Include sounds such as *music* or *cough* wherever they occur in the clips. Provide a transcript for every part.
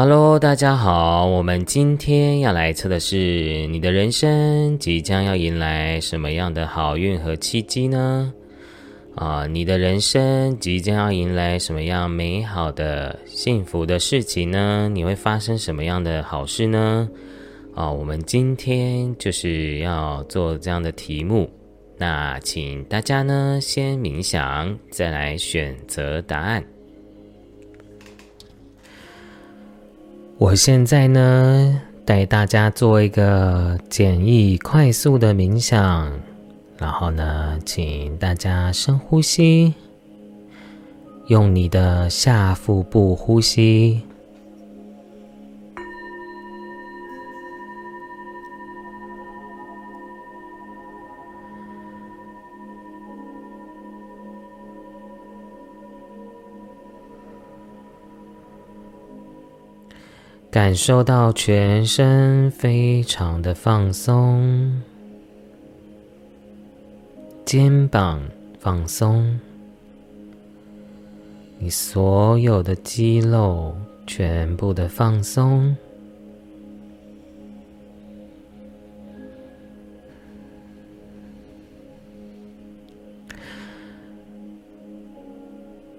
Hello，大家好，我们今天要来测的是你的人生即将要迎来什么样的好运和契机呢？啊，你的人生即将要迎来什么样美好的、幸福的事情呢？你会发生什么样的好事呢？啊，我们今天就是要做这样的题目，那请大家呢先冥想，再来选择答案。我现在呢，带大家做一个简易、快速的冥想，然后呢，请大家深呼吸，用你的下腹部呼吸。感受到全身非常的放松，肩膀放松，你所有的肌肉全部的放松，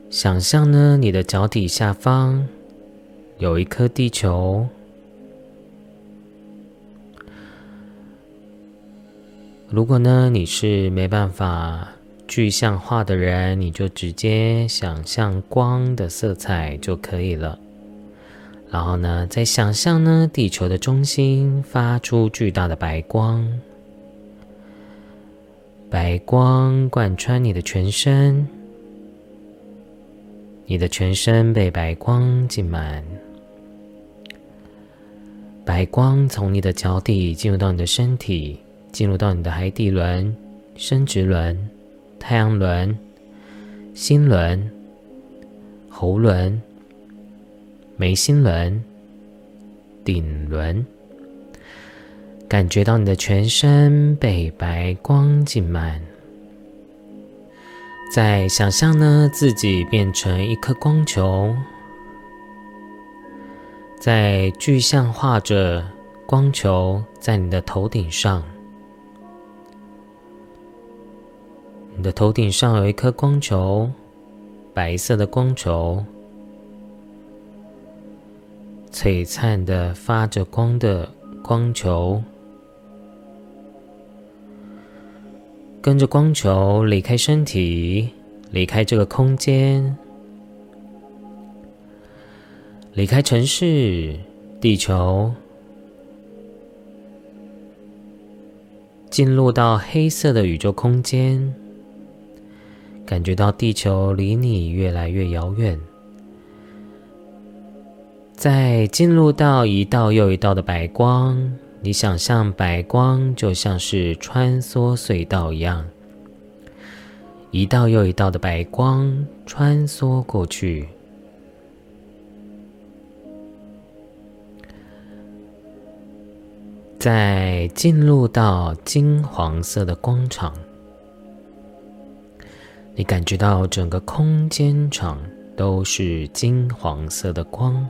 想象呢，你的脚底下方。有一颗地球。如果呢你是没办法具象化的人，你就直接想象光的色彩就可以了。然后呢，再想象呢地球的中心发出巨大的白光，白光贯穿你的全身，你的全身被白光浸满。白光从你的脚底进入到你的身体，进入到你的海底轮、生殖轮、太阳轮、心轮、喉轮、眉心轮、顶轮，感觉到你的全身被白光浸满。再想象呢，自己变成一颗光球。在具象化着光球在你的头顶上，你的头顶上有一颗光球，白色的光球，璀璨的发着光的光球，跟着光球离开身体，离开这个空间。离开城市，地球，进入到黑色的宇宙空间，感觉到地球离你越来越遥远。再进入到一道又一道的白光，你想象白光就像是穿梭隧道一样，一道又一道的白光穿梭过去。在进入到金黄色的光场，你感觉到整个空间场都是金黄色的光。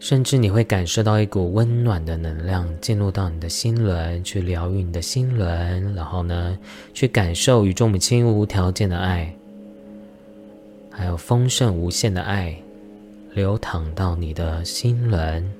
甚至你会感受到一股温暖的能量进入到你的心轮，去疗愈你的心轮。然后呢，去感受与众母亲无条件的爱，还有丰盛无限的爱，流淌到你的心轮。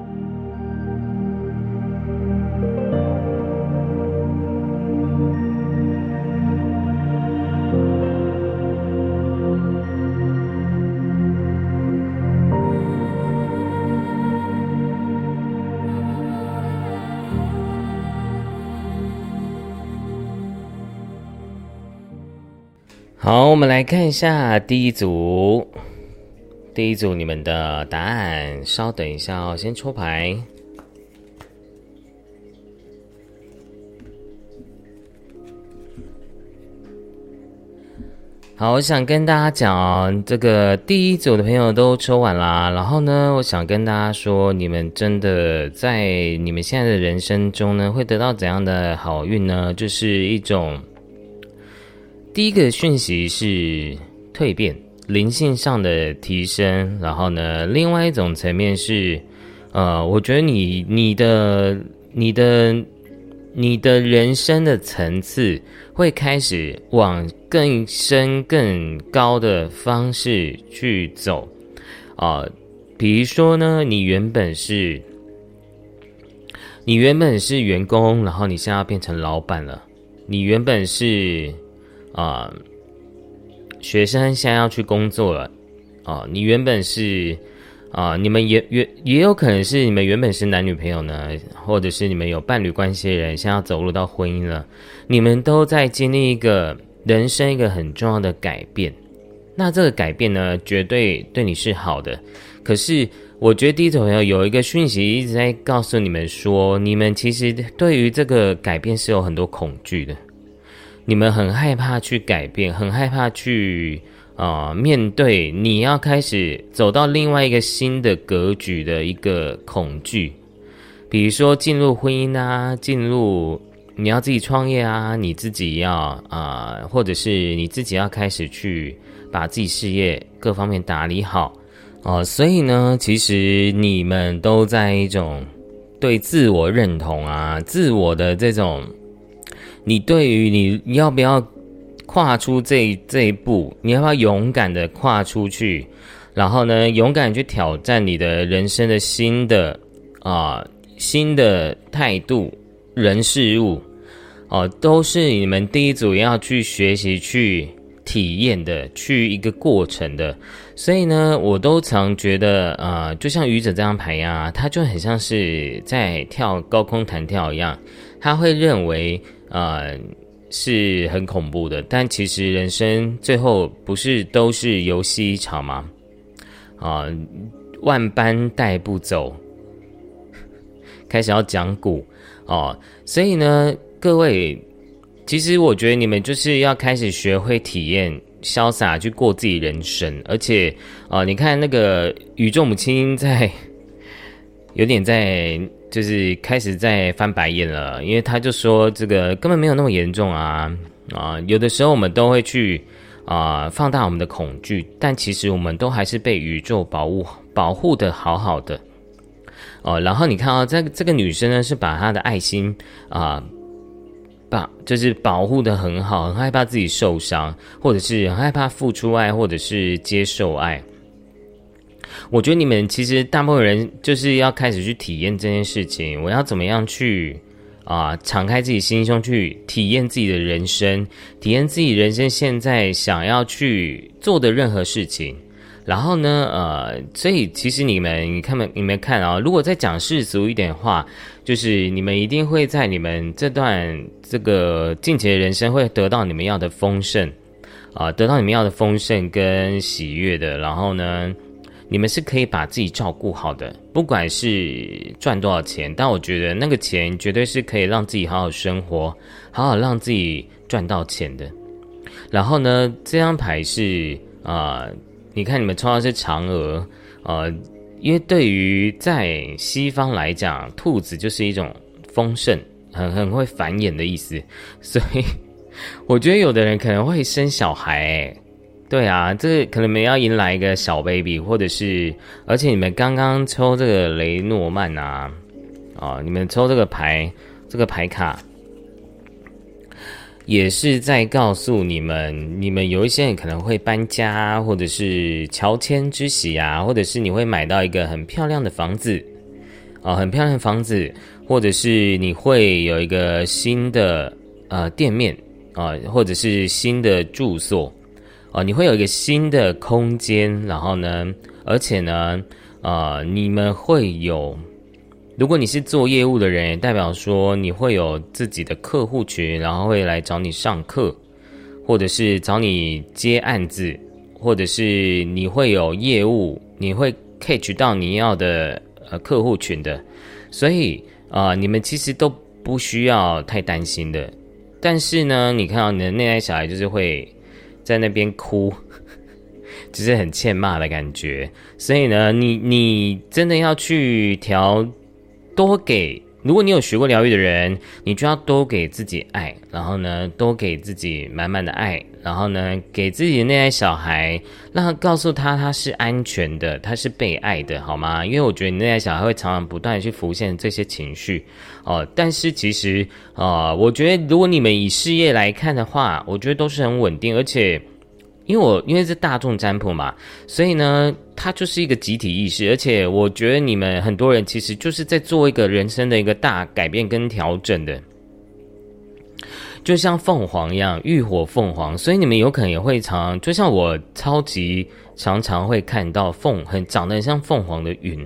好，我们来看一下第一组，第一组你们的答案。稍等一下哦，先抽牌。好，我想跟大家讲，这个第一组的朋友都抽完啦。然后呢，我想跟大家说，你们真的在你们现在的人生中呢，会得到怎样的好运呢？就是一种。第一个讯息是蜕变，灵性上的提升。然后呢，另外一种层面是，呃，我觉得你、你的、你的、你的人生的层次会开始往更深、更高的方式去走。啊，比如说呢，你原本是，你原本是员工，然后你现在要变成老板了。你原本是。啊，学生现在要去工作了，啊，你原本是啊，你们也也也有可能是你们原本是男女朋友呢，或者是你们有伴侣关系的人，现在要走入到婚姻了，你们都在经历一个人生一个很重要的改变，那这个改变呢，绝对对你是好的，可是我觉得第一种朋友有一个讯息一直在告诉你们说，你们其实对于这个改变是有很多恐惧的。你们很害怕去改变，很害怕去啊面对你要开始走到另外一个新的格局的一个恐惧，比如说进入婚姻啊，进入你要自己创业啊，你自己要啊，或者是你自己要开始去把自己事业各方面打理好哦。所以呢，其实你们都在一种对自我认同啊，自我的这种。你对于你你要不要跨出这这一步？你要不要勇敢的跨出去？然后呢，勇敢去挑战你的人生的新的啊新的态度、人事物哦，都是你们第一组要去学习、去体验的，去一个过程的。所以呢，我都常觉得啊，就像愚者这张牌呀，他就很像是在跳高空弹跳一样，他会认为。啊，是很恐怖的，但其实人生最后不是都是游戏一场吗？啊，万般带不走，开始要讲古哦，所以呢，各位，其实我觉得你们就是要开始学会体验潇洒去过自己人生，而且啊，你看那个宇宙母亲在有点在。就是开始在翻白眼了，因为他就说这个根本没有那么严重啊啊！有的时候我们都会去啊放大我们的恐惧，但其实我们都还是被宇宙保护保护的好好的哦。然后你看啊，这这个女生呢是把她的爱心啊把就是保护的很好，很害怕自己受伤，或者是害怕付出爱，或者是接受爱。我觉得你们其实大部分人就是要开始去体验这件事情。我要怎么样去啊，敞开自己心胸去体验自己的人生，体验自己人生现在想要去做的任何事情。然后呢，呃，所以其实你们，你看没？你们看啊，如果再讲世俗一点话，就是你们一定会在你们这段这个近期的人生会得到你们要的丰盛啊，得到你们要的丰盛跟喜悦的。然后呢？你们是可以把自己照顾好的，不管是赚多少钱，但我觉得那个钱绝对是可以让自己好好生活，好好让自己赚到钱的。然后呢，这张牌是啊，你看你们抽到是嫦娥，呃，因为对于在西方来讲，兔子就是一种丰盛，很很会繁衍的意思，所以 *laughs* 我觉得有的人可能会生小孩。对啊，这可能你们要迎来一个小 baby，或者是，而且你们刚刚抽这个雷诺曼啊，啊，你们抽这个牌，这个牌卡，也是在告诉你们，你们有一些人可能会搬家，或者是乔迁之喜啊，或者是你会买到一个很漂亮的房子，啊，很漂亮的房子，或者是你会有一个新的呃店面啊，或者是新的住所。啊，你会有一个新的空间，然后呢，而且呢，呃，你们会有，如果你是做业务的人，也代表说你会有自己的客户群，然后会来找你上课，或者是找你接案子，或者是你会有业务，你会 catch 到你要的呃客户群的，所以啊，你们其实都不需要太担心的。但是呢，你看到你的内在小孩就是会在那边哭，*laughs* 只是很欠骂的感觉。所以呢，你你真的要去调，多给。如果你有学过疗愈的人，你就要多给自己爱，然后呢，多给自己满满的爱，然后呢，给自己的内在小孩，让他告诉他他是安全的，他是被爱的，好吗？因为我觉得你内在小孩会常常不断的去浮现这些情绪哦。但是其实啊，我觉得如果你们以事业来看的话，我觉得都是很稳定，而且。因为我因为是大众占卜嘛，所以呢，它就是一个集体意识，而且我觉得你们很多人其实就是在做一个人生的一个大改变跟调整的，就像凤凰一样，浴火凤凰，所以你们有可能也会常，就像我超级常常会看到凤很长得很像凤凰的云，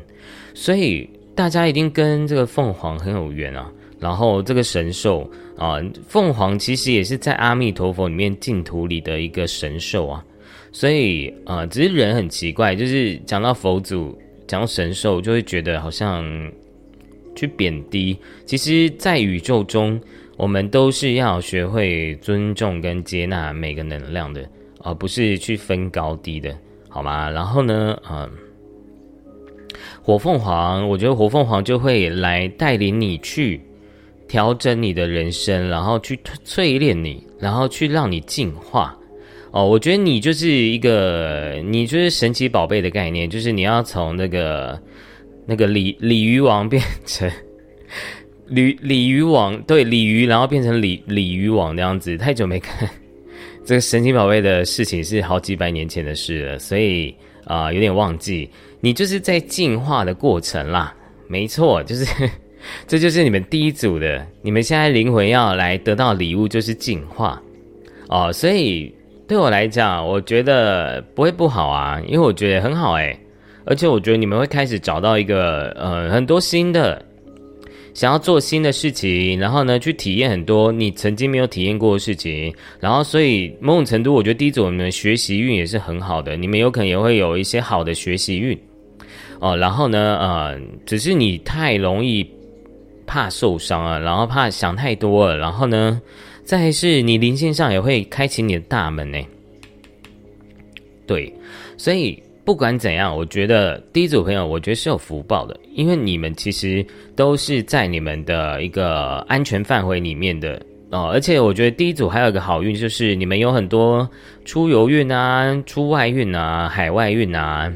所以大家一定跟这个凤凰很有缘啊。然后这个神兽啊，凤凰其实也是在阿弥陀佛里面净土里的一个神兽啊，所以啊，只是人很奇怪，就是讲到佛祖，讲到神兽，就会觉得好像去贬低。其实，在宇宙中，我们都是要学会尊重跟接纳每个能量的，而不是去分高低的，好吗？然后呢，嗯，火凤凰，我觉得火凤凰就会来带领你去。调整你的人生，然后去淬炼你，然后去让你进化。哦，我觉得你就是一个，你就是神奇宝贝的概念，就是你要从那个那个鲤鲤鱼王变成鲤鲤鱼王，对鲤鱼，然后变成鲤鲤鱼王那样子。太久没看 *laughs* 这个神奇宝贝的事情，是好几百年前的事了，所以啊，有点忘记。你就是在进化的过程啦，没错，就是。*laughs* 这就是你们第一组的，你们现在灵魂要来得到礼物就是进化哦，所以对我来讲，我觉得不会不好啊，因为我觉得很好诶。而且我觉得你们会开始找到一个呃很多新的想要做新的事情，然后呢去体验很多你曾经没有体验过的事情，然后所以某种程度，我觉得第一组你们学习运也是很好的，你们有可能也会有一些好的学习运哦，然后呢呃，只是你太容易。怕受伤啊，然后怕想太多了，然后呢，再是你灵性上也会开启你的大门呢。对，所以不管怎样，我觉得第一组朋友，我觉得是有福报的，因为你们其实都是在你们的一个安全范围里面的哦。而且我觉得第一组还有一个好运，就是你们有很多出游运啊、出外运啊、海外运啊，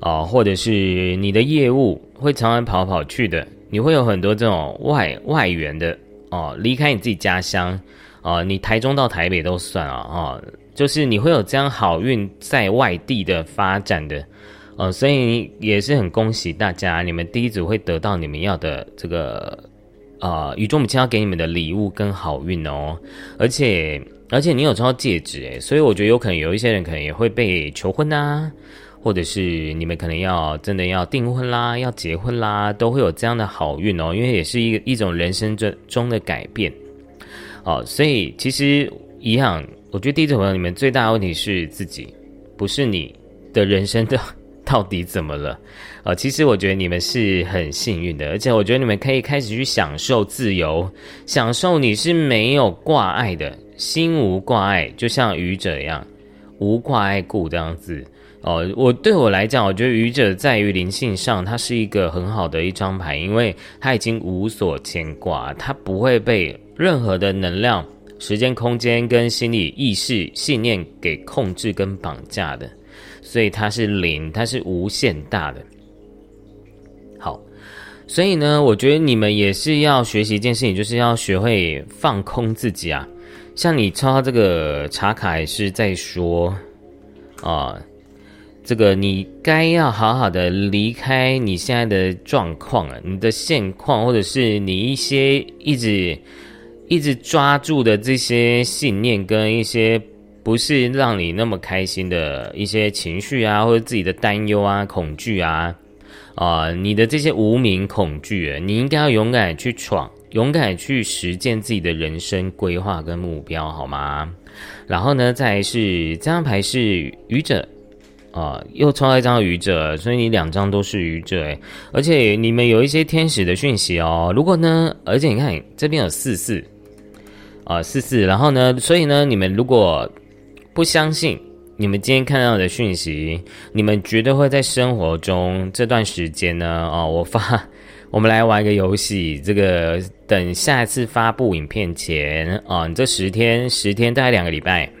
哦，或者是你的业务会常常跑跑去的。你会有很多这种外外援的哦，离开你自己家乡哦，你台中到台北都算啊哦，就是你会有这样好运在外地的发展的哦，所以也是很恭喜大家，你们第一组会得到你们要的这个啊宇宙母亲要给你们的礼物跟好运哦，而且而且你有抽到戒指诶，所以我觉得有可能有一些人可能也会被求婚呐。或者是你们可能要真的要订婚啦，要结婚啦，都会有这样的好运哦，因为也是一一种人生中中的改变哦，所以其实一样，我觉得第一组朋友你们最大的问题是自己，不是你的人生的 *laughs* 到底怎么了啊？其实我觉得你们是很幸运的，而且我觉得你们可以开始去享受自由，享受你是没有挂碍的心无挂碍，就像愚者一样无挂碍故这样子。哦，我对我来讲，我觉得愚者在于灵性上，它是一个很好的一张牌，因为它已经无所牵挂，它不会被任何的能量、时间、空间跟心理意识、信念给控制跟绑架的，所以它是零，它是无限大的。好，所以呢，我觉得你们也是要学习一件事情，就是要学会放空自己啊。像你抽到这个查卡也是在说啊。这个你该要好好的离开你现在的状况啊，你的现况，或者是你一些一直一直抓住的这些信念，跟一些不是让你那么开心的一些情绪啊，或者自己的担忧啊、恐惧啊，啊，你的这些无名恐惧，你应该要勇敢去闯，勇敢去实践自己的人生规划跟目标，好吗？然后呢，再是这张牌是愚者，啊，又抽到一张愚者，所以你两张都是愚者，而且你们有一些天使的讯息哦。如果呢，而且你看这边有四四，啊四四，然后呢，所以呢，你们如果不相信。你们今天看到的讯息，你们绝对会在生活中这段时间呢？哦，我发，我们来玩一个游戏。这个等下一次发布影片前啊，你这十天，十天大概两个礼拜，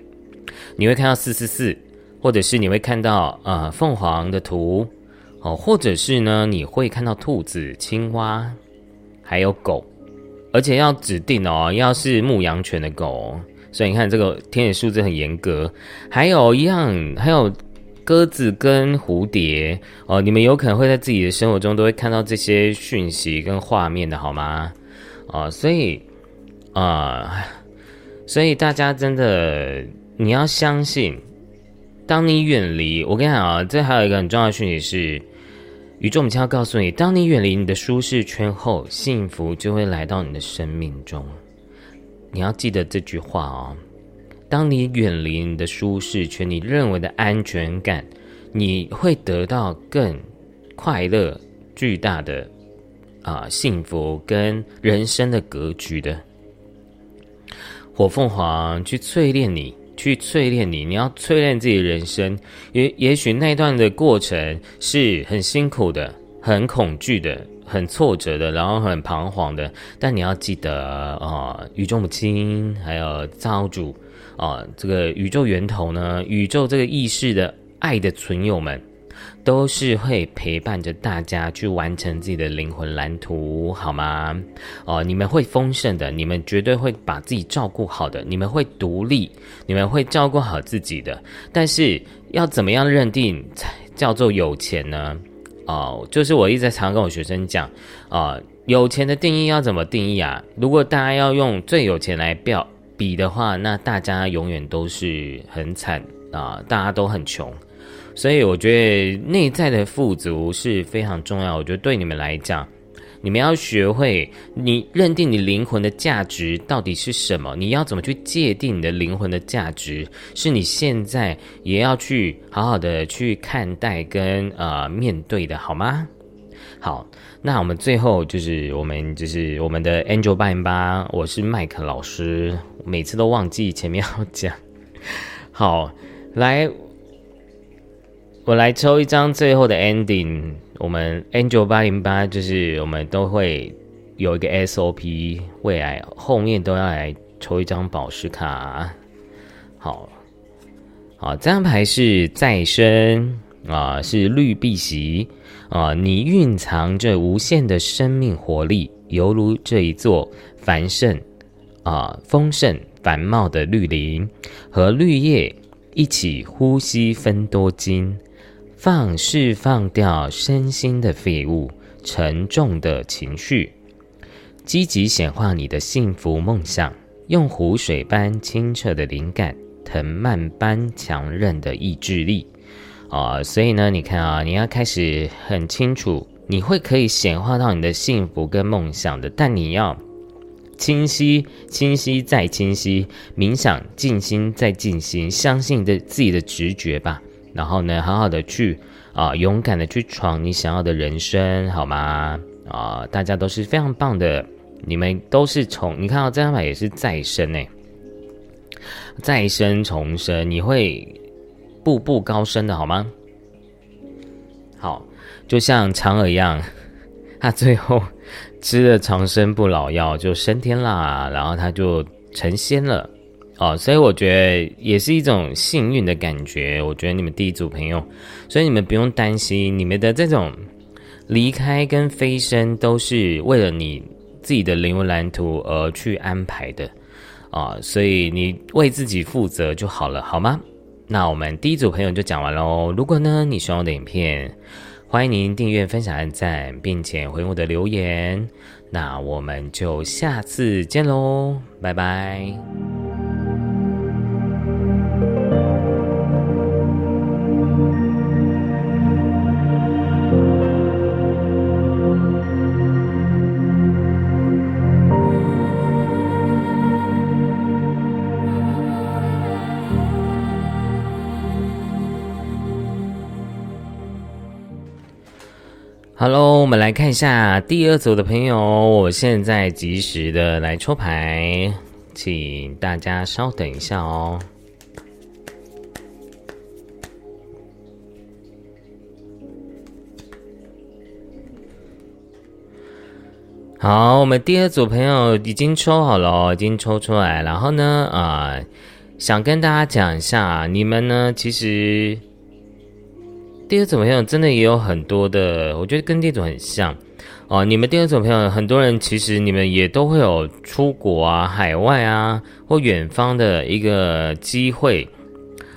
你会看到四四四，或者是你会看到呃凤凰的图哦，或者是呢你会看到兔子、青蛙，还有狗，而且要指定哦，要是牧羊犬的狗。所以你看，这个天使数字很严格。还有一样，还有鸽子跟蝴蝶哦，你们有可能会在自己的生活中都会看到这些讯息跟画面的，好吗？啊，所以啊，所以大家真的你要相信，当你远离我跟你讲啊，这还有一个很重要的讯息是，宇宙母亲要告诉你，当你远离你的舒适圈后，幸福就会来到你的生命中。你要记得这句话哦。当你远离你的舒适圈，你认为的安全感，你会得到更快乐、巨大的啊幸福跟人生的格局的。火凤凰去淬炼你，去淬炼你，你要淬炼自己的人生。也也许那段的过程是很辛苦的，很恐惧的。很挫折的，然后很彷徨的，但你要记得啊，宇宙母亲还有造物主啊，这个宇宙源头呢，宇宙这个意识的爱的存友们，都是会陪伴着大家去完成自己的灵魂蓝图，好吗？哦，你们会丰盛的，你们绝对会把自己照顾好的，你们会独立，你们会照顾好自己的。但是要怎么样认定才叫做有钱呢？哦，就是我一直在常跟我学生讲，啊，有钱的定义要怎么定义啊？如果大家要用最有钱来表比的话，那大家永远都是很惨啊，大家都很穷。所以我觉得内在的富足是非常重要。我觉得对你们来讲。你们要学会，你认定你灵魂的价值到底是什么？你要怎么去界定你的灵魂的价值？是你现在也要去好好的去看待跟呃面对的，好吗？好，那我们最后就是我们就是我们的 Angel 八零八，我是麦克老师，每次都忘记前面要讲。好，来，我来抽一张最后的 ending。我们 Angel 八零八就是我们都会有一个 SOP，未来后面都要来抽一张宝石卡。好，好，这张牌是再生啊，是绿碧玺啊，你蕴藏着无限的生命活力，犹如这一座繁盛啊、丰盛繁茂的绿林，和绿叶一起呼吸分多金。放释放掉身心的废物、沉重的情绪，积极显化你的幸福梦想，用湖水般清澈的灵感，藤蔓般强韧的意志力。啊，所以呢，你看啊，你要开始很清楚，你会可以显化到你的幸福跟梦想的，但你要清晰、清晰再清晰，冥想、静心再静心，相信的自己的直觉吧。然后呢，好好的去啊，勇敢的去闯你想要的人生，好吗？啊，大家都是非常棒的，你们都是从你看到这张牌也是再生哎，再生重生，你会步步高升的好吗？好，就像嫦娥一样，他最后吃了长生不老药就升天啦，然后他就成仙了。哦，所以我觉得也是一种幸运的感觉。我觉得你们第一组朋友，所以你们不用担心，你们的这种离开跟飞升都是为了你自己的灵魂蓝图而去安排的啊。所以你为自己负责就好了，好吗？那我们第一组朋友就讲完喽。如果呢你喜欢我的影片，欢迎您订阅、分享、按赞，并且回我的留言。那我们就下次见喽，拜拜。Hello，我们来看一下第二组的朋友，我现在及时的来抽牌，请大家稍等一下哦。好，我们第二组朋友已经抽好了，已经抽出来。然后呢，啊，想跟大家讲一下，你们呢，其实第二组朋友真的也有很多的，我觉得跟第一组很像哦。你们第二组朋友，很多人其实你们也都会有出国啊、海外啊或远方的一个机会，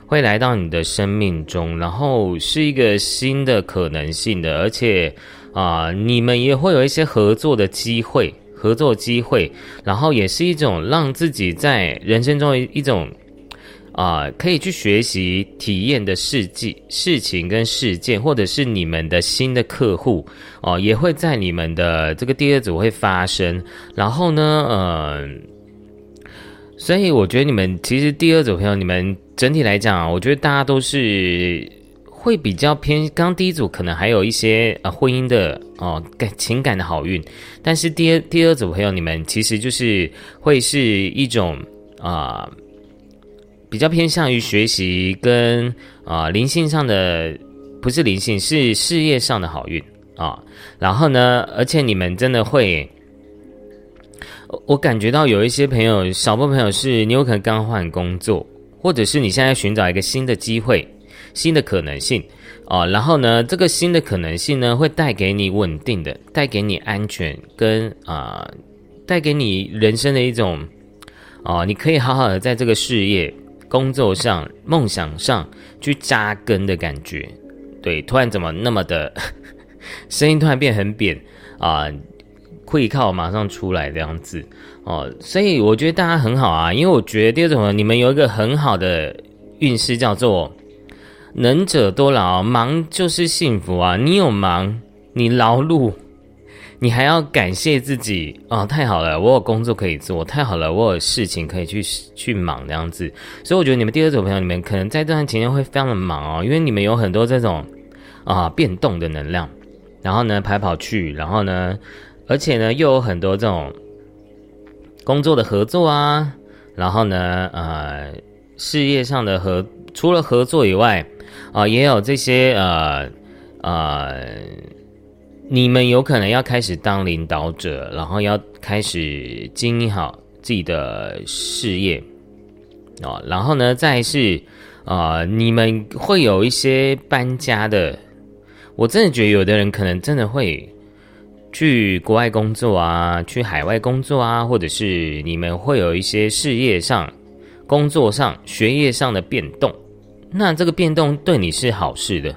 会来到你的生命中，然后是一个新的可能性的，而且。啊，你们也会有一些合作的机会，合作机会，然后也是一种让自己在人生中一种啊，可以去学习、体验的事迹、事情跟事件，或者是你们的新的客户哦，也会在你们的这个第二组会发生。然后呢，嗯，所以我觉得你们其实第二组朋友，你们整体来讲，我觉得大家都是。会比较偏，刚第一组可能还有一些呃婚姻的哦感情感的好运，但是第二第二组朋友你们其实就是会是一种啊比较偏向于学习跟啊灵性上的，不是灵性是事业上的好运啊，然后呢，而且你们真的会，我感觉到有一些朋友，少部分朋友是你有可能刚换工作，或者是你现在寻找一个新的机会。新的可能性啊，然后呢，这个新的可能性呢，会带给你稳定的，带给你安全，跟啊，带给你人生的一种啊，你可以好好的在这个事业、工作上、梦想上去扎根的感觉。对，突然怎么那么的 *laughs* 声音突然变很扁啊？会靠马上出来这样子哦，所以我觉得大家很好啊，因为我觉得第二种你们有一个很好的运势叫做。能者多劳，忙就是幸福啊！你有忙，你劳碌，你还要感谢自己啊！太好了，我有工作可以做，太好了，我有事情可以去去忙这样子。所以我觉得你们第二组朋友，你们可能在这段期间会非常的忙哦，因为你们有很多这种啊变动的能量，然后呢跑跑去，然后呢，而且呢又有很多这种工作的合作啊，然后呢呃事业上的合，除了合作以外。啊，也有这些呃呃，你们有可能要开始当领导者，然后要开始经营好自己的事业哦。然后呢，再是啊，你们会有一些搬家的。我真的觉得有的人可能真的会去国外工作啊，去海外工作啊，或者是你们会有一些事业上、工作上、学业上的变动。那这个变动对你是好事的，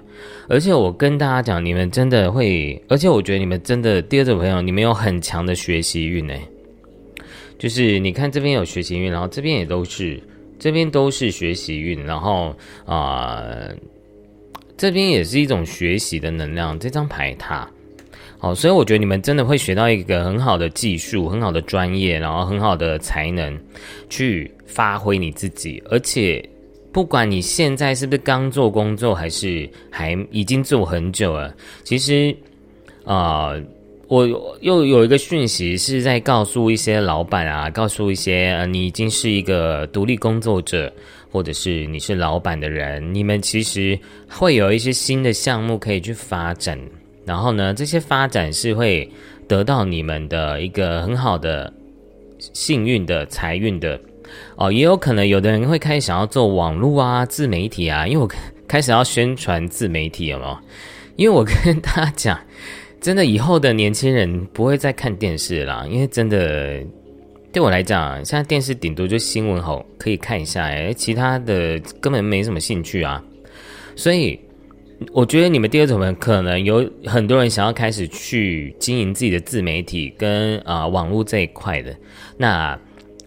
而且我跟大家讲，你们真的会，而且我觉得你们真的第二种朋友，你们有很强的学习运诶。就是你看这边有学习运，然后这边也都是，这边都是学习运，然后啊，这边也是一种学习的能量。这张牌它，好，所以我觉得你们真的会学到一个很好的技术，很好的专业，然后很好的才能去发挥你自己，而且。不管你现在是不是刚做工作，还是还已经做很久了，其实，啊，我又有一个讯息是在告诉一些老板啊，告诉一些呃，你已经是一个独立工作者，或者是你是老板的人，你们其实会有一些新的项目可以去发展，然后呢，这些发展是会得到你们的一个很好的幸运的财运的。哦，也有可能有的人会开始想要做网络啊、自媒体啊，因为我开始要宣传自媒体了嘛。因为我跟大家讲，真的以后的年轻人不会再看电视啦，因为真的对我来讲，现在电视顶多就新闻好可以看一下，哎，其他的根本没什么兴趣啊。所以我觉得你们第二种人可能有很多人想要开始去经营自己的自媒体跟啊网络这一块的，那。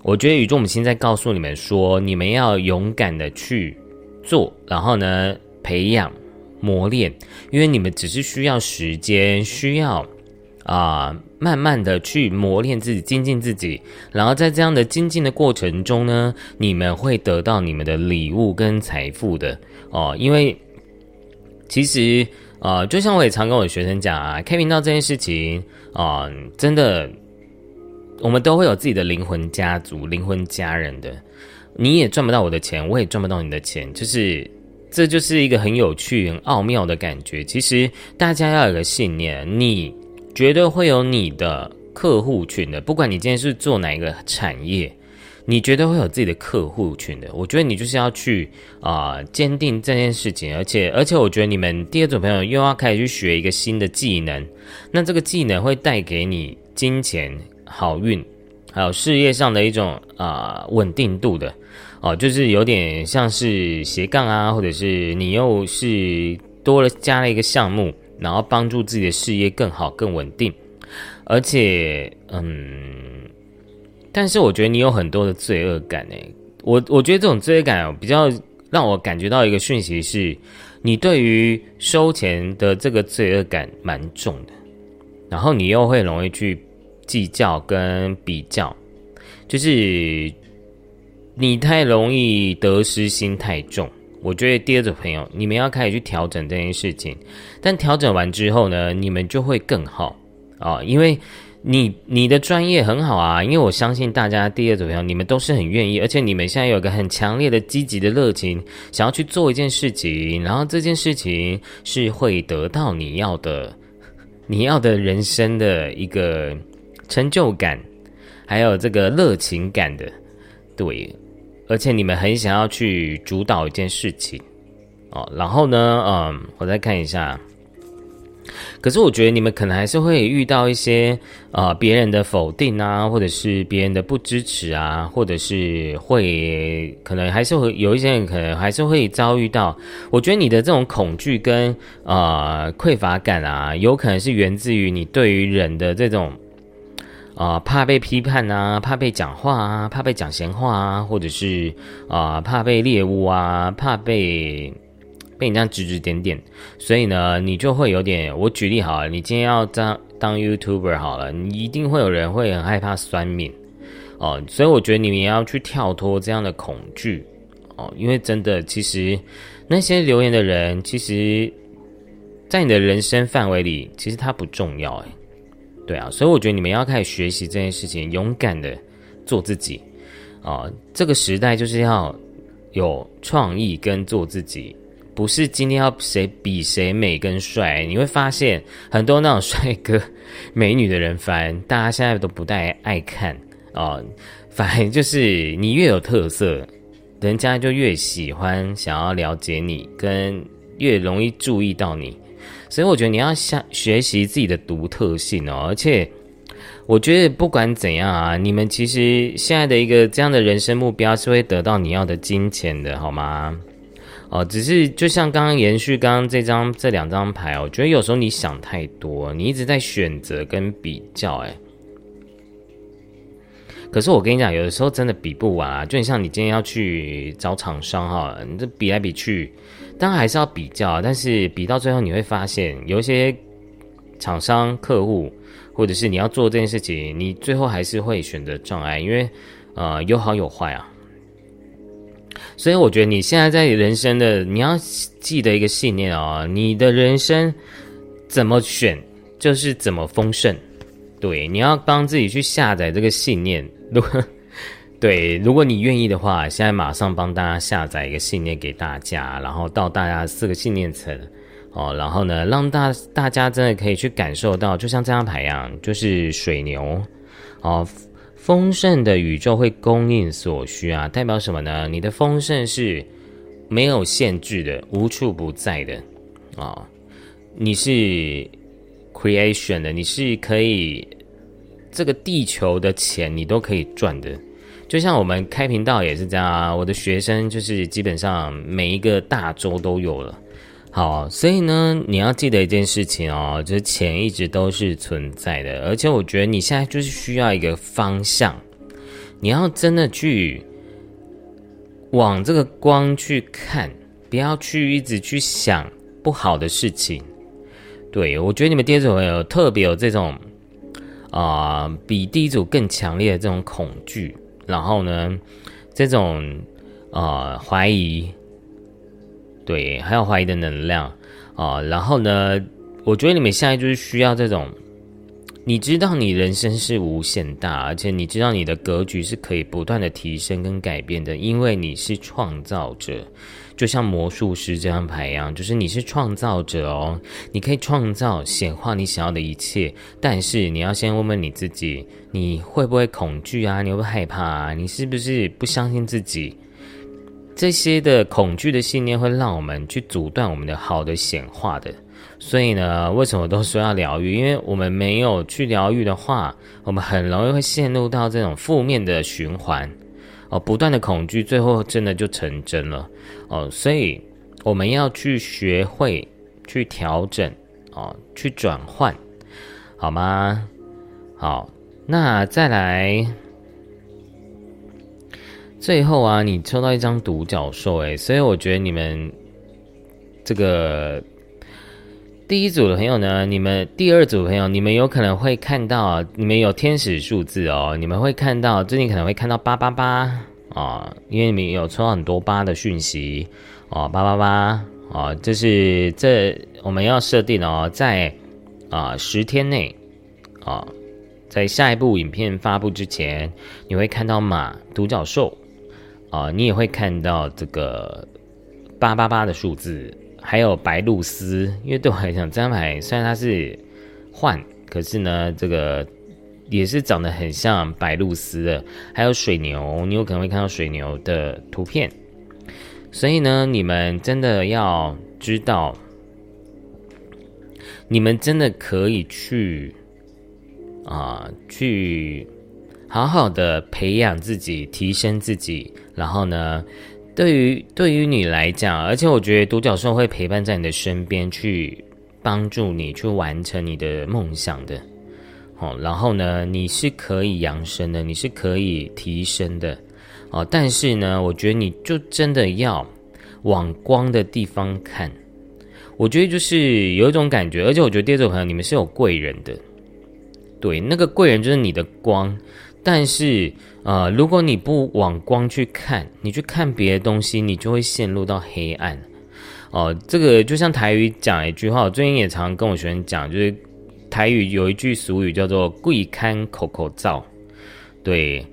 我觉得宇宙母亲在告诉你们说，你们要勇敢的去做，然后呢，培养、磨练，因为你们只是需要时间，需要啊，慢慢的去磨练自己、精进自己，然后在这样的精进的过程中呢，你们会得到你们的礼物跟财富的哦，因为其实呃，就像我也常跟我的学生讲啊，开频道这件事情啊，真的，我们都会有自己的灵魂家族、灵魂家人的。你也赚不到我的钱，我也赚不到你的钱，就是这就是一个很有趣、很奥妙的感觉。其实大家要有个信念，你绝对会有你的客户群的，不管你今天是做哪一个产业。你绝对会有自己的客户群的，我觉得你就是要去啊坚定这件事情，而且而且我觉得你们第二组朋友又要开始去学一个新的技能，那这个技能会带给你金钱、好运，还有事业上的一种啊稳定度的。哦，就是有点像是斜杠啊，或者是你又是多了加了一个项目，然后帮助自己的事业更好、更稳定，而且嗯。但是我觉得你有很多的罪恶感诶，我我觉得这种罪恶感比较让我感觉到一个讯息是，你对于收钱的这个罪恶感蛮重的，然后你又会容易去计较跟比较，就是你太容易得失心太重。我觉得第二组朋友，你们要开始去调整这件事情，但调整完之后呢，你们就会更好啊，因为。你你的专业很好啊，因为我相信大家第二组朋友，你们都是很愿意，而且你们现在有一个很强烈的积极的热情，想要去做一件事情，然后这件事情是会得到你要的，你要的人生的一个成就感，还有这个热情感的，对，而且你们很想要去主导一件事情，哦，然后呢，嗯，我再看一下。可是我觉得你们可能还是会遇到一些呃别人的否定啊，或者是别人的不支持啊，或者是会可能还是会有一些人可能还是会遭遇到。我觉得你的这种恐惧跟呃匮乏感啊，有可能是源自于你对于人的这种啊怕被批判啊，怕被讲话啊，怕被讲闲话啊，或者是啊怕被猎物啊，怕被。被你这样指指点点，所以呢，你就会有点。我举例好了，你今天要当当 YouTuber 好了，你一定会有人会很害怕酸敏哦，所以我觉得你们也要去跳脱这样的恐惧哦，因为真的，其实那些留言的人，其实，在你的人生范围里，其实他不重要哎，对啊，所以我觉得你们要开始学习这件事情，勇敢的做自己啊，这个时代就是要有创意跟做自己。不是今天要谁比谁美跟帅，你会发现很多那种帅哥美女的人，反而大家现在都不太爱看啊。反正就是你越有特色，人家就越喜欢想要了解你，跟越容易注意到你。所以我觉得你要想学习自己的独特性哦。而且我觉得不管怎样啊，你们其实现在的一个这样的人生目标是会得到你要的金钱的，好吗？哦，只是就像刚刚延续刚刚这张这两张牌，我觉得有时候你想太多，你一直在选择跟比较，哎。可是我跟你讲，有的时候真的比不完啊！就像你今天要去找厂商哈，你这比来比去，当然还是要比较，但是比到最后你会发现，有一些厂商客户，或者是你要做这件事情，你最后还是会选择障碍，因为呃有好有坏啊。所以我觉得你现在在人生的你要记得一个信念哦，你的人生怎么选就是怎么丰盛。对，你要帮自己去下载这个信念。如果对，如果你愿意的话，现在马上帮大家下载一个信念给大家，然后到大家四个信念层哦，然后呢，让大大家真的可以去感受到，就像这张牌一样，就是水牛哦。丰盛的宇宙会供应所需啊，代表什么呢？你的丰盛是没有限制的，无处不在的啊！你是 creation 的，你是可以这个地球的钱你都可以赚的，就像我们开频道也是这样啊。我的学生就是基本上每一个大洲都有了。好，所以呢，你要记得一件事情哦，就是钱一直都是存在的，而且我觉得你现在就是需要一个方向，你要真的去往这个光去看，不要去一直去想不好的事情。对我觉得你们第二组朋友特别有这种啊，比第一组更强烈的这种恐惧，然后呢，这种啊怀疑。对，还有怀疑的能量啊。然后呢，我觉得你们现在就是需要这种，你知道你人生是无限大，而且你知道你的格局是可以不断的提升跟改变的，因为你是创造者。就像魔术师这张牌一样，就是你是创造者哦，你可以创造显化你想要的一切，但是你要先问问你自己，你会不会恐惧啊？你会不会害怕啊？你是不是不相信自己？这些的恐惧的信念会让我们去阻断我们的好的显化的。所以呢，为什么都说要疗愈？因为我们没有去疗愈的话，我们很容易会陷入到这种负面的循环。哦，不断的恐惧，最后真的就成真了哦。所以我们要去学会去调整哦，去转换，好吗？好，那再来，最后啊，你抽到一张独角兽，诶，所以我觉得你们这个第一组的朋友呢，你们第二组的朋友，你们有可能会看到，你们有天使数字哦，你们会看到，最近可能会看到八八八啊，因为你们有抽到很多八的讯息哦，八八八啊，这是这我们要设定哦，在啊十天内啊，在下一部影片发布之前，你会看到马独角兽啊，你也会看到这个八八八的数字。还有白露丝，因为对我来讲，这张牌虽然它是换，可是呢，这个也是长得很像白露丝的。还有水牛，你有可能会看到水牛的图片。所以呢，你们真的要知道，你们真的可以去啊，去好好的培养自己，提升自己，然后呢。对于对于你来讲，而且我觉得独角兽会陪伴在你的身边，去帮助你去完成你的梦想的。哦，然后呢，你是可以扬升的，你是可以提升的。哦，但是呢，我觉得你就真的要往光的地方看。我觉得就是有一种感觉，而且我觉得第二种朋友，你们是有贵人的。对，那个贵人就是你的光。但是，呃，如果你不往光去看，你去看别的东西，你就会陷入到黑暗。哦，这个就像台语讲一句话，我最近也常跟我学生讲，就是台语有一句俗语叫做“贵看口口罩”。对，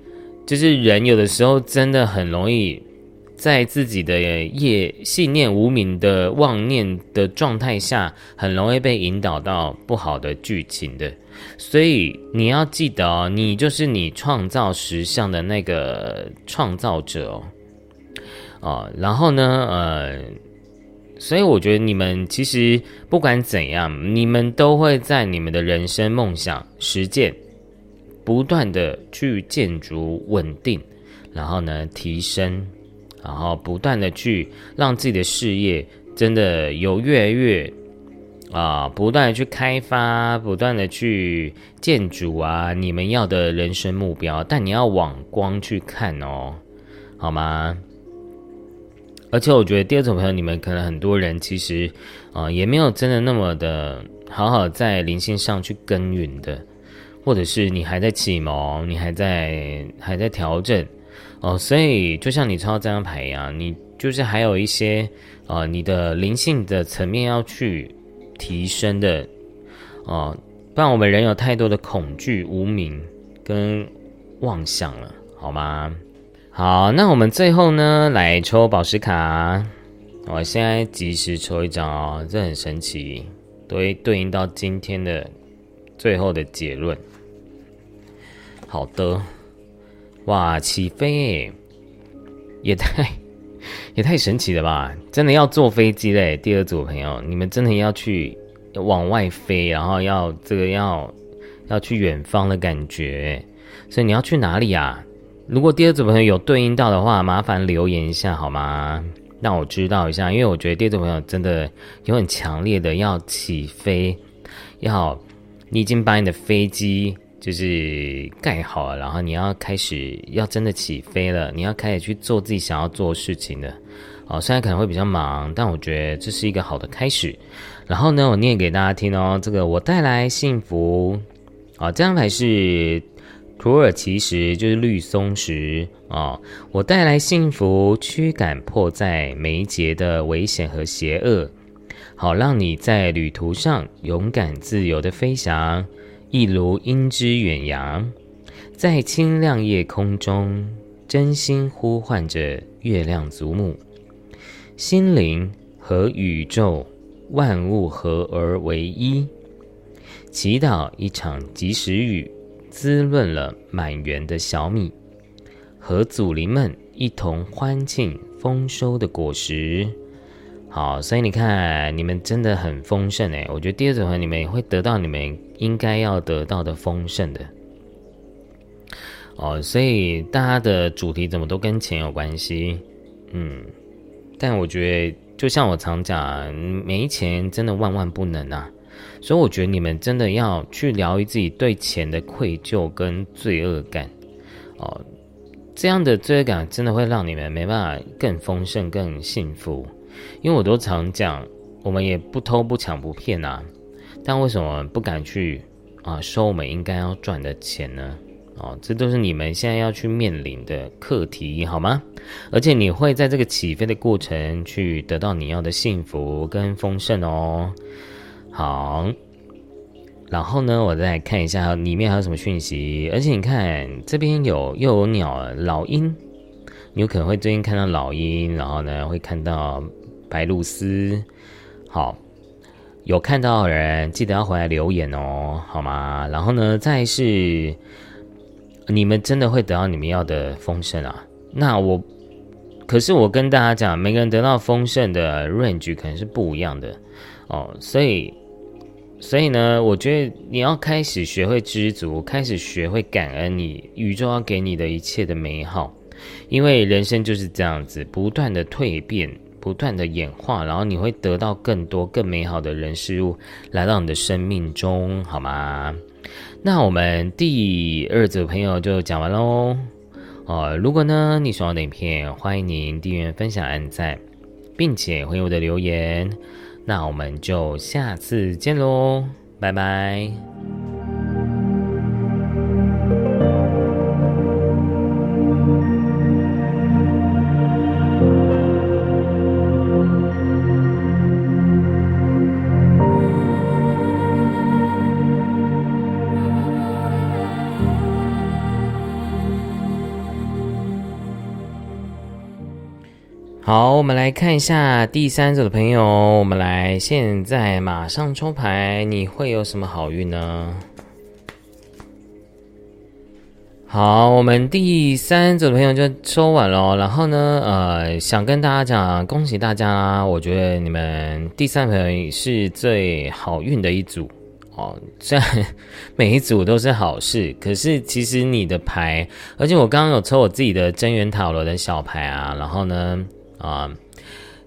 就是人有的时候真的很容易在自己的业信念无名的妄念的状态下，很容易被引导到不好的剧情的。所以你要记得哦，你就是你创造实相的那个创造者哦，哦，然后呢，呃，所以我觉得你们其实不管怎样，你们都会在你们的人生梦想实践，不断的去建筑稳定，然后呢提升，然后不断的去让自己的事业真的有越来越。啊，不断的去开发，不断的去建筑啊，你们要的人生目标，但你要往光去看哦，好吗？而且我觉得第二种朋友，你们可能很多人其实啊，也没有真的那么的好好在灵性上去耕耘的，或者是你还在启蒙，你还在还在调整哦，所以就像你抽到这张牌一样，你就是还有一些啊，你的灵性的层面要去。提升的哦，不然我们人有太多的恐惧、无名跟妄想了，好吗？好，那我们最后呢，来抽宝石卡。我现在及时抽一张哦，这很神奇，都会对应到今天的最后的结论。好的，哇，起飞，也太。*laughs* 也太神奇了吧！真的要坐飞机嘞，第二组朋友，你们真的要去往外飞，然后要这个要要去远方的感觉，所以你要去哪里啊？如果第二组朋友有对应到的话，麻烦留言一下好吗？让我知道一下，因为我觉得第二组朋友真的有很强烈的要起飞，要你已经把你的飞机。就是盖好了，然后你要开始要真的起飞了，你要开始去做自己想要做的事情的。哦，虽然可能会比较忙，但我觉得这是一个好的开始。然后呢，我念给大家听哦。这个我带来幸福啊，这张牌是土耳其石，就是绿松石啊。我带来幸福，驱赶迫在眉睫的危险和邪恶。好让你在旅途上勇敢自由的飞翔，一如鹰之远扬，在清亮夜空中真心呼唤着月亮祖母，心灵和宇宙万物合而为一，祈祷一场及时雨滋润了满园的小米，和祖灵们一同欢庆丰收的果实。好，所以你看，你们真的很丰盛诶。我觉得第二组合你们会得到你们应该要得到的丰盛的。哦，所以大家的主题怎么都跟钱有关系？嗯，但我觉得就像我常讲，没钱真的万万不能啊。所以我觉得你们真的要去疗愈自己对钱的愧疚跟罪恶感。哦，这样的罪恶感真的会让你们没办法更丰盛、更幸福。因为我都常讲，我们也不偷不抢不骗呐，但为什么不敢去啊收我们应该要赚的钱呢？哦，这都是你们现在要去面临的课题，好吗？而且你会在这个起飞的过程去得到你要的幸福跟丰盛哦。好，然后呢，我再看一下里面还有什么讯息。而且你看这边有又有鸟老鹰，你有可能会最近看到老鹰，然后呢会看到。白露丝，好，有看到的人记得要回来留言哦，好吗？然后呢，再是你们真的会得到你们要的丰盛啊？那我，可是我跟大家讲，每个人得到丰盛的 range 可能是不一样的哦，所以，所以呢，我觉得你要开始学会知足，开始学会感恩你宇宙要给你的一切的美好，因为人生就是这样子，不断的蜕变。不断的演化，然后你会得到更多更美好的人事物来到你的生命中，好吗？那我们第二组朋友就讲完喽。哦，如果呢你喜欢的影片，欢迎您订阅、分享、按赞，并且回我的留言。那我们就下次见喽，拜拜。好，我们来看一下第三组的朋友。我们来，现在马上抽牌，你会有什么好运呢？好，我们第三组的朋友就抽完了。然后呢，呃，想跟大家讲，恭喜大家！我觉得你们第三朋友是最好运的一组哦。虽然每一组都是好事，可是其实你的牌，而且我刚刚有抽我自己的真元塔罗的小牌啊，然后呢。啊，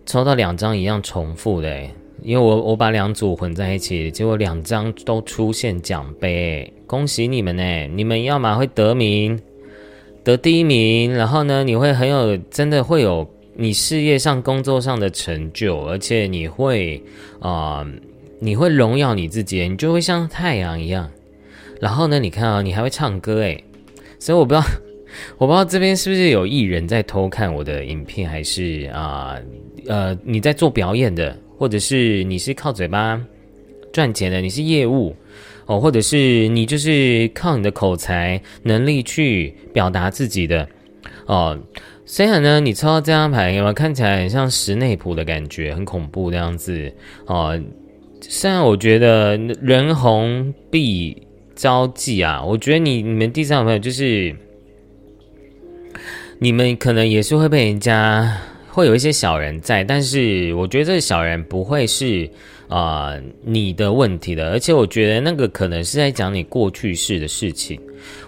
抽到两张一样重复的，因为我我把两组混在一起，结果两张都出现奖杯，恭喜你们呢！你们要么会得名，得第一名，然后呢，你会很有真的会有你事业上、工作上的成就，而且你会啊，你会荣耀你自己，你就会像太阳一样。然后呢，你看啊，你还会唱歌诶，所以我不知道。我不知道这边是不是有艺人在偷看我的影片，还是啊呃你在做表演的，或者是你是靠嘴巴赚钱的，你是业务哦，或者是你就是靠你的口才能力去表达自己的哦。虽然呢，你抽到这张牌，有没有看起来很像石内普的感觉，很恐怖这样子哦。虽然我觉得人红必招忌啊，我觉得你你们第三个朋友就是。你们可能也是会被人家会有一些小人在，但是我觉得这小人不会是啊你的问题的，而且我觉得那个可能是在讲你过去式的事情。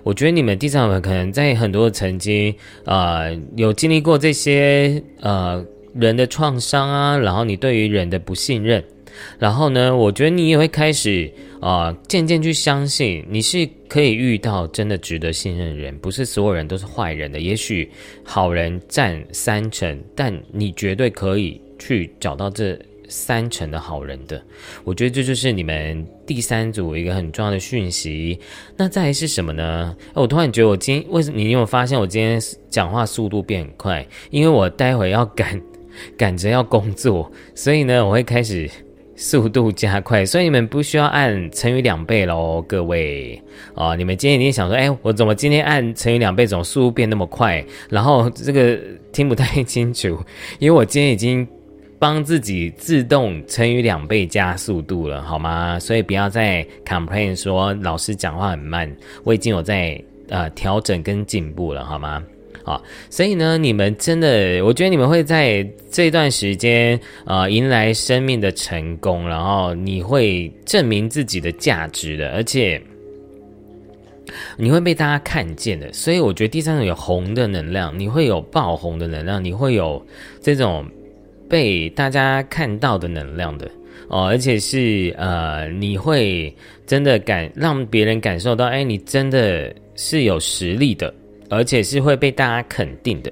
我觉得你们第三位可能在很多曾经啊有经历过这些呃人的创伤啊，然后你对于人的不信任。然后呢，我觉得你也会开始啊，渐渐去相信你是可以遇到真的值得信任的人，不是所有人都是坏人的。也许好人占三成，但你绝对可以去找到这三成的好人的。我觉得这就是你们第三组一个很重要的讯息。那再是什么呢？我突然觉得我今天为什么？你有没有发现我今天讲话速度变快？因为我待会要赶赶着要工作，所以呢，我会开始。速度加快，所以你们不需要按乘以两倍喽，各位啊！你们今天一定想说，哎，我怎么今天按乘以两倍，怎么速度变那么快？然后这个听不太清楚，因为我今天已经帮自己自动乘以两倍加速度了，好吗？所以不要再 complain 说老师讲话很慢，我已经有在呃调整跟进步了，好吗？啊，所以呢，你们真的，我觉得你们会在这段时间啊，迎来生命的成功，然后你会证明自己的价值的，而且你会被大家看见的。所以我觉得第三种有红的能量，你会有爆红的能量，你会有这种被大家看到的能量的哦，而且是呃，你会真的感让别人感受到，哎，你真的是有实力的。而且是会被大家肯定的，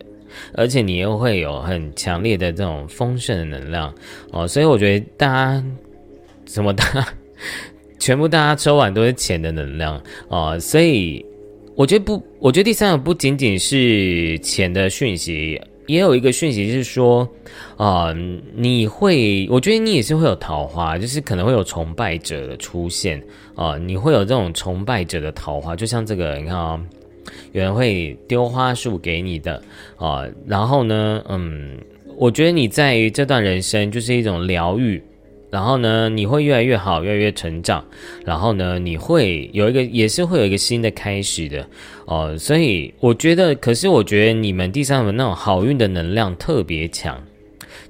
而且你又会有很强烈的这种丰盛的能量哦，所以我觉得大家什么大，*laughs* 全部大家抽完都是钱的能量哦，所以我觉得不，我觉得第三个不仅仅是钱的讯息，也有一个讯息是说啊，你会，我觉得你也是会有桃花，就是可能会有崇拜者的出现啊，你会有这种崇拜者的桃花，就像这个，你看啊。有人会丢花束给你的啊，然后呢，嗯，我觉得你在这段人生就是一种疗愈，然后呢，你会越来越好，越来越成长，然后呢，你会有一个也是会有一个新的开始的哦，所以我觉得，可是我觉得你们第三轮那种好运的能量特别强，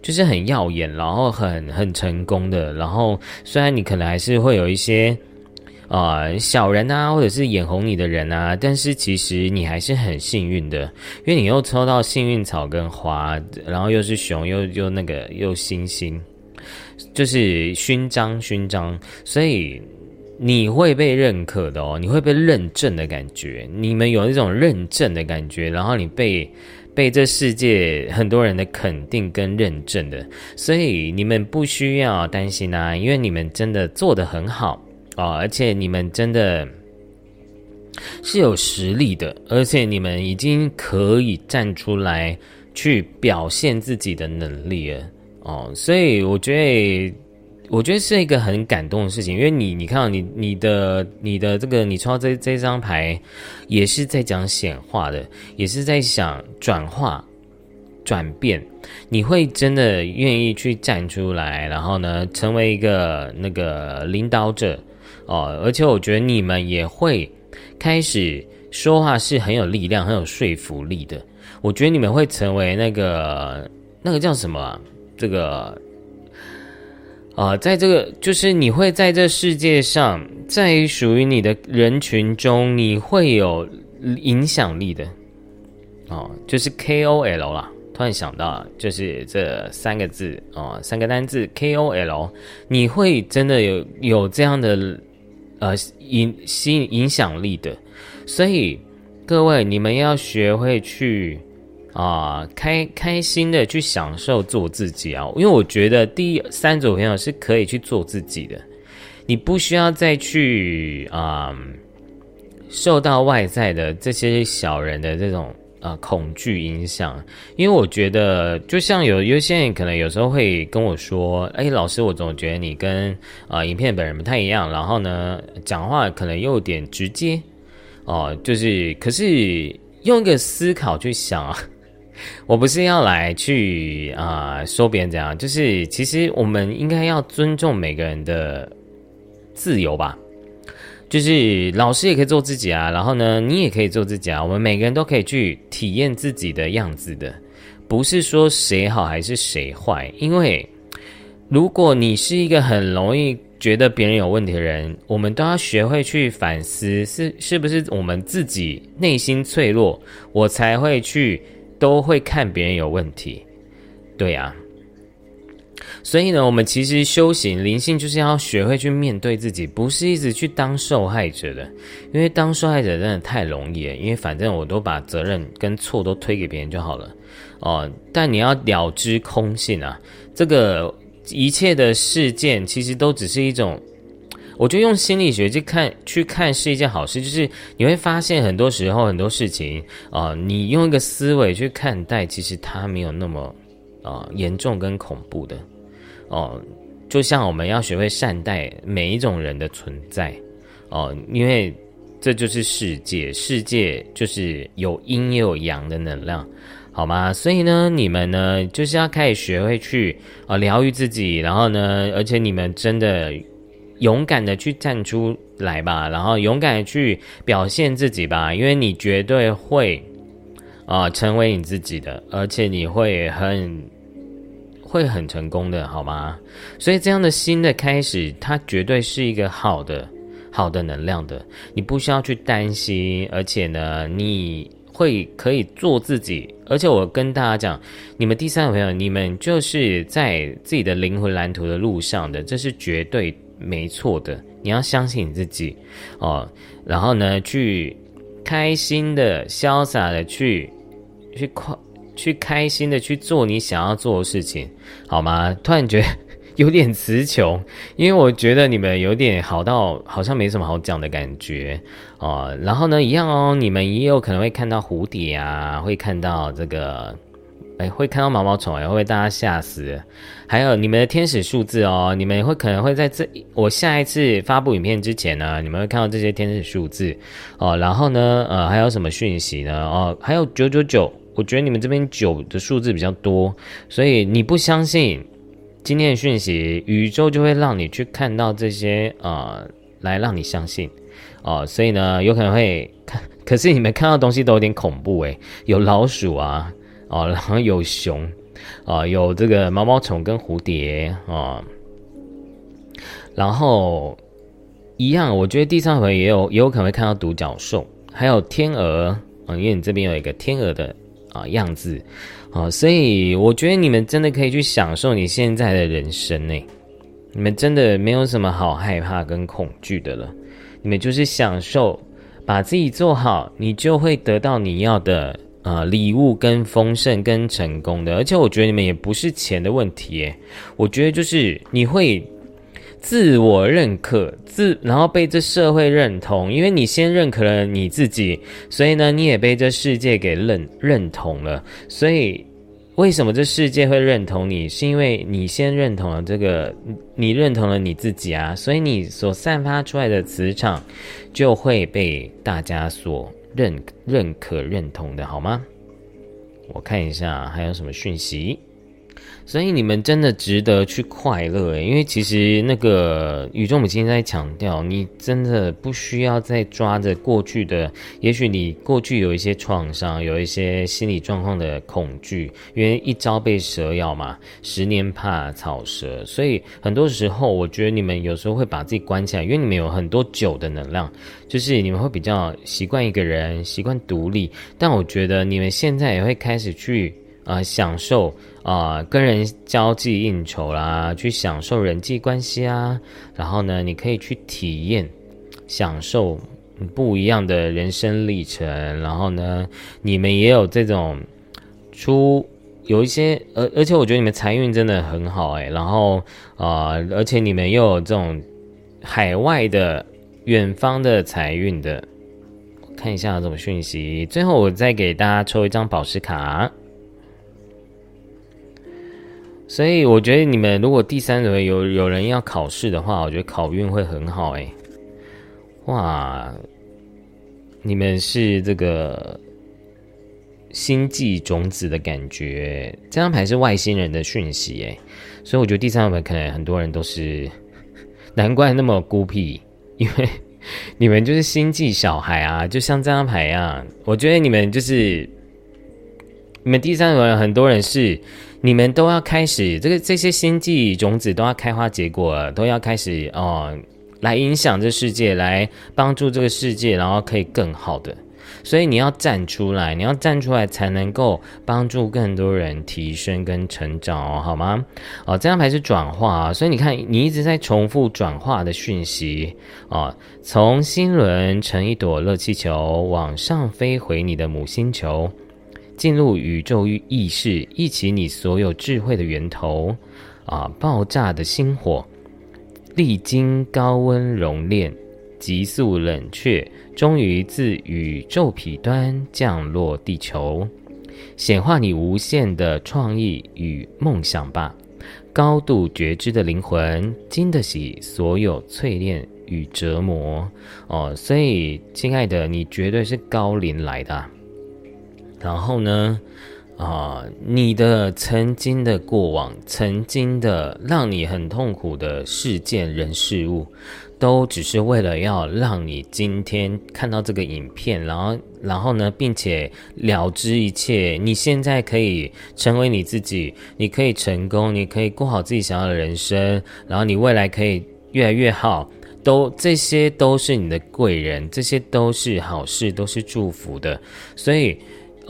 就是很耀眼，然后很很成功的，然后虽然你可能还是会有一些。啊，小人啊，或者是眼红你的人啊，但是其实你还是很幸运的，因为你又抽到幸运草跟花，然后又是熊，又又那个又星星，就是勋章勋章，所以你会被认可的哦，你会被认证的感觉，你们有一种认证的感觉，然后你被被这世界很多人的肯定跟认证的，所以你们不需要担心啊，因为你们真的做的很好。啊！而且你们真的是有实力的，而且你们已经可以站出来去表现自己的能力了哦。所以我觉得，我觉得是一个很感动的事情，因为你，你看到你你的你的这个，你抽到这这张牌，也是在讲显化的，也是在想转化、转变。你会真的愿意去站出来，然后呢，成为一个那个领导者。哦，而且我觉得你们也会开始说话是很有力量、很有说服力的。我觉得你们会成为那个那个叫什么？这个啊，在这个就是你会在这世界上，在属于你的人群中，你会有影响力的。哦，就是 K O L 啦。突然想到，就是这三个字哦，三个单字 K O L，你会真的有有这样的。呃，影吸影响力的，所以各位你们要学会去啊，开开心的去享受做自己啊，因为我觉得第三组朋友是可以去做自己的，你不需要再去啊，受到外在的这些小人的这种。呃，恐惧影响，因为我觉得，就像有有些人可能有时候会跟我说：“哎，老师，我总觉得你跟啊影片本人不太一样，然后呢，讲话可能又有点直接哦。”就是，可是用一个思考去想啊，*laughs* 我不是要来去啊说别人怎样，就是其实我们应该要尊重每个人的自由吧。就是老师也可以做自己啊，然后呢，你也可以做自己啊。我们每个人都可以去体验自己的样子的，不是说谁好还是谁坏。因为如果你是一个很容易觉得别人有问题的人，我们都要学会去反思，是是不是我们自己内心脆弱，我才会去都会看别人有问题。对呀。所以呢，我们其实修行灵性就是要学会去面对自己，不是一直去当受害者的。因为当受害者真的太容易了，因为反正我都把责任跟错都推给别人就好了哦。但你要了知空性啊，这个一切的事件其实都只是一种，我觉得用心理学去看去看是一件好事，就是你会发现很多时候很多事情啊，你用一个思维去看待，其实它没有那么啊严重跟恐怖的。哦，就像我们要学会善待每一种人的存在哦，因为这就是世界，世界就是有阴也有阳的能量，好吗？所以呢，你们呢就是要开始学会去啊疗愈自己，然后呢，而且你们真的勇敢的去站出来吧，然后勇敢的去表现自己吧，因为你绝对会啊成为你自己的，而且你会很。会很成功的，好吗？所以这样的新的开始，它绝对是一个好的、好的能量的。你不需要去担心，而且呢，你会可以做自己。而且我跟大家讲，你们第三个朋友，你们就是在自己的灵魂蓝图的路上的，这是绝对没错的。你要相信你自己哦，然后呢，去开心的、潇洒的去去快。去开心的去做你想要做的事情，好吗？突然觉得 *laughs* 有点词穷，因为我觉得你们有点好到好像没什么好讲的感觉哦。然后呢，一样哦，你们也有可能会看到蝴蝶啊，会看到这个，哎，会看到毛毛虫，会会大家吓死。还有你们的天使数字哦，你们会可能会在这我下一次发布影片之前呢，你们会看到这些天使数字哦。然后呢，呃，还有什么讯息呢？哦，还有九九九。我觉得你们这边九的数字比较多，所以你不相信今天的讯息，宇宙就会让你去看到这些呃，来让你相信哦。所以呢，有可能会看，可是你们看到东西都有点恐怖诶，有老鼠啊，哦，然后有熊啊，有这个毛毛虫跟蝴蝶啊，然后一样，我觉得第三回也有也有可能会看到独角兽，还有天鹅啊，因为你这边有一个天鹅的。啊，样子，啊，所以我觉得你们真的可以去享受你现在的人生呢。你们真的没有什么好害怕跟恐惧的了，你们就是享受，把自己做好，你就会得到你要的啊礼物跟丰盛跟成功的。而且我觉得你们也不是钱的问题，耶，我觉得就是你会。自我认可，自然后被这社会认同，因为你先认可了你自己，所以呢，你也被这世界给认认同了。所以，为什么这世界会认同你？是因为你先认同了这个，你认同了你自己啊，所以你所散发出来的磁场就会被大家所认认可认同的，好吗？我看一下还有什么讯息。所以你们真的值得去快乐诶，因为其实那个宇宙母亲在强调，你真的不需要再抓着过去的，也许你过去有一些创伤，有一些心理状况的恐惧，因为一朝被蛇咬嘛，十年怕草蛇，所以很多时候我觉得你们有时候会把自己关起来，因为你们有很多酒的能量，就是你们会比较习惯一个人，习惯独立，但我觉得你们现在也会开始去。啊，享受啊，跟人交际应酬啦，去享受人际关系啊。然后呢，你可以去体验、享受不一样的人生历程。然后呢，你们也有这种出有一些，而而且我觉得你们财运真的很好哎。然后啊，而且你们又有这种海外的、远方的财运的。看一下这种讯息。最后，我再给大家抽一张宝石卡。所以我觉得你们如果第三轮有有人要考试的话，我觉得考运会很好哎。哇，你们是这个星际种子的感觉，这张牌是外星人的讯息哎，所以我觉得第三轮可能很多人都是，难怪那么孤僻，因为你们就是星际小孩啊，就像这张牌一样。我觉得你们就是你们第三轮很多人是。你们都要开始，这个这些星际种子都要开花结果，都要开始哦，来影响这世界，来帮助这个世界，然后可以更好的。所以你要站出来，你要站出来才能够帮助更多人提升跟成长，好吗？哦，这张牌是转化，所以你看，你一直在重复转化的讯息啊，从星轮乘一朵热气球往上飞回你的母星球。进入宇宙意识，忆起你所有智慧的源头，啊，爆炸的星火，历经高温熔炼，急速冷却，终于自宇宙彼端降落地球，显化你无限的创意与梦想吧！高度觉知的灵魂，经得起所有淬炼与折磨哦。所以，亲爱的，你绝对是高龄来的。然后呢？啊，你的曾经的过往，曾经的让你很痛苦的事件、人、事物，都只是为了要让你今天看到这个影片，然后，然后呢，并且了知一切。你现在可以成为你自己，你可以成功，你可以过好自己想要的人生，然后你未来可以越来越好。都这些都是你的贵人，这些都是好事，都是祝福的，所以。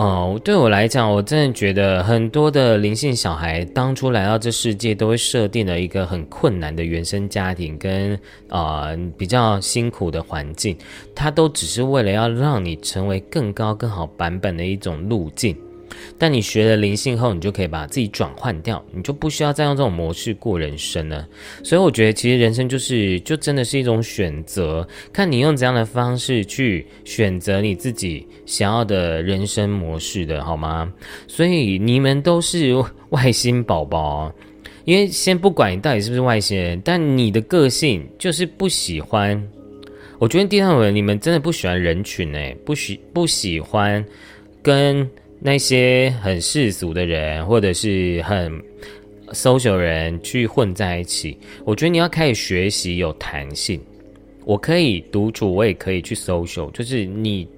哦，对我来讲，我真的觉得很多的灵性小孩当初来到这世界，都会设定了一个很困难的原生家庭跟啊比较辛苦的环境，他都只是为了要让你成为更高更好版本的一种路径。但你学了灵性后，你就可以把自己转换掉，你就不需要再用这种模式过人生了。所以我觉得，其实人生就是，就真的是一种选择，看你用怎样的方式去选择你自己想要的人生模式的，好吗？所以你们都是外星宝宝，因为先不管你到底是不是外星人，但你的个性就是不喜欢。我觉得第三位，你们真的不喜欢人群诶，不喜不喜欢跟。那些很世俗的人，或者是很 social 人去混在一起，我觉得你要开始学习有弹性。我可以独处，我也可以去 social，就是你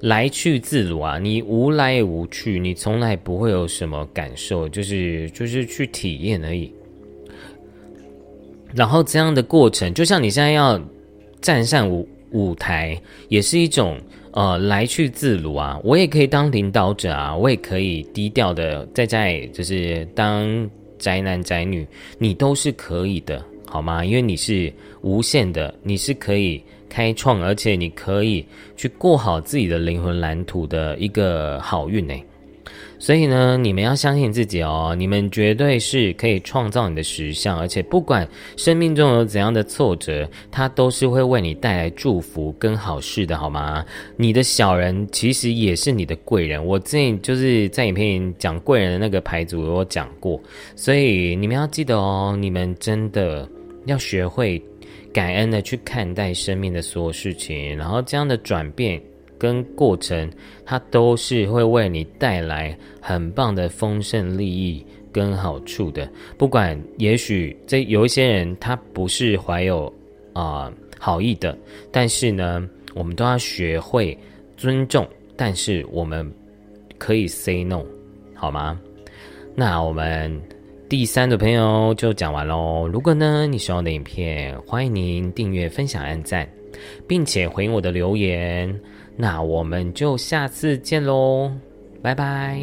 来去自如啊，你无来无去，你从来不会有什么感受，就是就是去体验而已。然后这样的过程，就像你现在要站上舞舞台，也是一种。呃，来去自如啊，我也可以当领导者啊，我也可以低调的在在就是当宅男宅女，你都是可以的，好吗？因为你是无限的，你是可以开创，而且你可以去过好自己的灵魂蓝图的一个好运呢。所以呢，你们要相信自己哦，你们绝对是可以创造你的实相，而且不管生命中有怎样的挫折，它都是会为你带来祝福跟好事的，好吗？你的小人其实也是你的贵人，我之前就是在影片讲贵人的那个牌组有讲过，所以你们要记得哦，你们真的要学会感恩的去看待生命的所有事情，然后这样的转变。跟过程，它都是会为你带来很棒的丰盛利益跟好处的。不管，也许这有一些人他不是怀有啊好意的，但是呢，我们都要学会尊重。但是我们可以 say no，好吗？那我们第三的朋友就讲完喽。如果呢你喜欢我的影片，欢迎您订阅、分享、按赞，并且回应我的留言。那我们就下次见喽，拜拜。